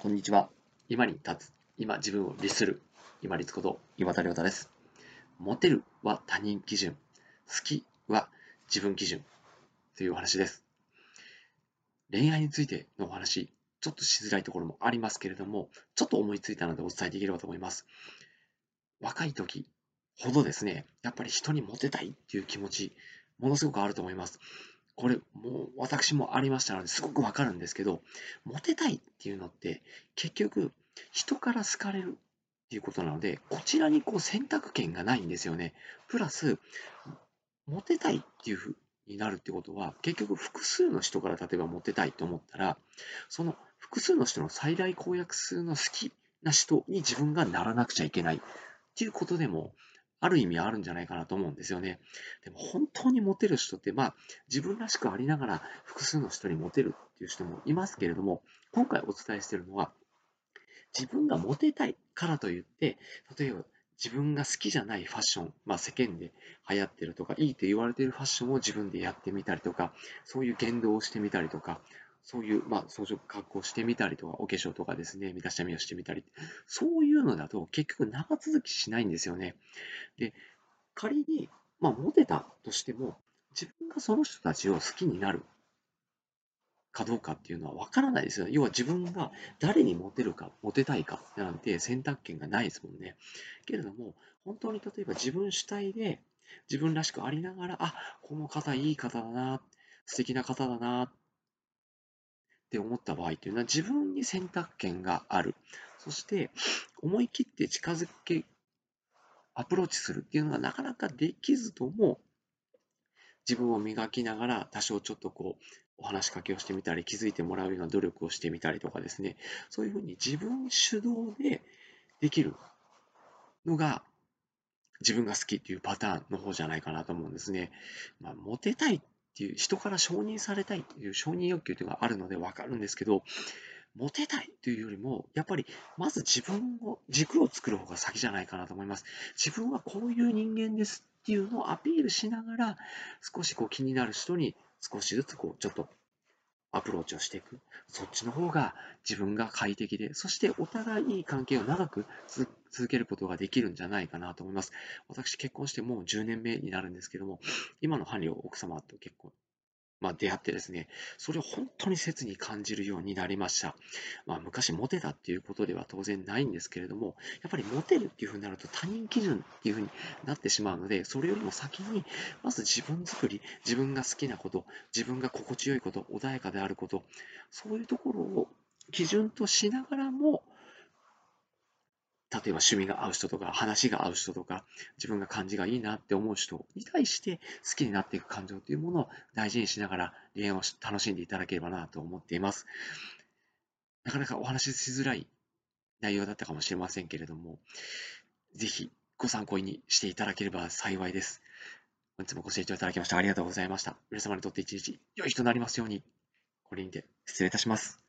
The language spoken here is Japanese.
こんにちは。今に立つ。今自分を律する。今立こと岩田亮太です。モテるは他人基準。好きは自分基準。というお話です。恋愛についてのお話、ちょっとしづらいところもありますけれども、ちょっと思いついたのでお伝えできればと思います。若い時ほどですね、やっぱり人にモテたいっていう気持ち、ものすごくあると思います。これもう私もありましたのですごくわかるんですけど、モテたいっていうのって結局人から好かれるっていうことなので、こちらにこう選択権がないんですよね。プラス、モテたいっていうふうになるってことは、結局複数の人から例えばモテたいと思ったら、その複数の人の最大公約数の好きな人に自分がならなくちゃいけないっていうことでもある意味あるんじゃないかなと思うんですよね。でも本当にモテる人って、まあ自分らしくありながら複数の人にモテるっていう人もいますけれども、今回お伝えしているのは、自分がモテたいからといって、例えば自分が好きじゃないファッション、まあ世間で流行ってるとか、いいと言われているファッションを自分でやってみたりとか、そういう言動をしてみたりとか、そういう、まあ、装飾格好してみたりとか、お化粧とかですね、身だしなみをしてみたり、そういうのだと結局長続きしないんですよね。で、仮に、まあ、モテたとしても、自分がその人たちを好きになるかどうかっていうのは分からないですよ。要は自分が誰にモテるか、モテたいかなんて選択権がないですもんね。けれども、本当に例えば自分主体で自分らしくありながら、あ、この方いい方だな、素敵な方だなって思った場合っていうのは自分に選択権がある。そして思い切って近づけ、アプローチするっていうのがなかなかできずとも自分を磨きながら多少ちょっとこうお話しかけをしてみたり気づいてもらうような努力をしてみたりとかですねそういうふうに自分主導でできるのが自分が好きっていうパターンの方じゃないかなと思うんですね。まあ、モテたいっていう人から承認されたいっていう承認欲求というのがあるのでわかるんですけどモテたいというよりもやっぱりまず自分を軸を作る方が先じゃないかなと思います。自分はこういう人間ですっていうのをアピールしながら少しこう気になる人に少しずつこうちょっとアプローチをしていく。そっちの方が自分が快適で、そしてお互いいい関係を長く続けることができるんじゃないかなと思います。私結婚してもう10年目になるんですけども、今の伴侶奥様と結婚まあ、出会ってですね、それを本当に切に感じるようになりました。まあ、昔モテたっていうことでは当然ないんですけれども、やっぱりモテるっていうふうになると他人基準っていうふうになってしまうので、それよりも先に、まず自分作り、自分が好きなこと、自分が心地よいこと、穏やかであること、そういうところを基準としながらも、例えば趣味が合う人とか、話が合う人とか、自分が感じがいいなって思う人に対して好きになっていく感情というものを大事にしながら恋愛を楽しんでいただければなと思っています。なかなかお話ししづらい内容だったかもしれませんけれども、ぜひご参考にしていただければ幸いです。本日もご清聴いただきましてありがとうございました。皆様にとって一日良い日となりますように、これにて失礼いたします。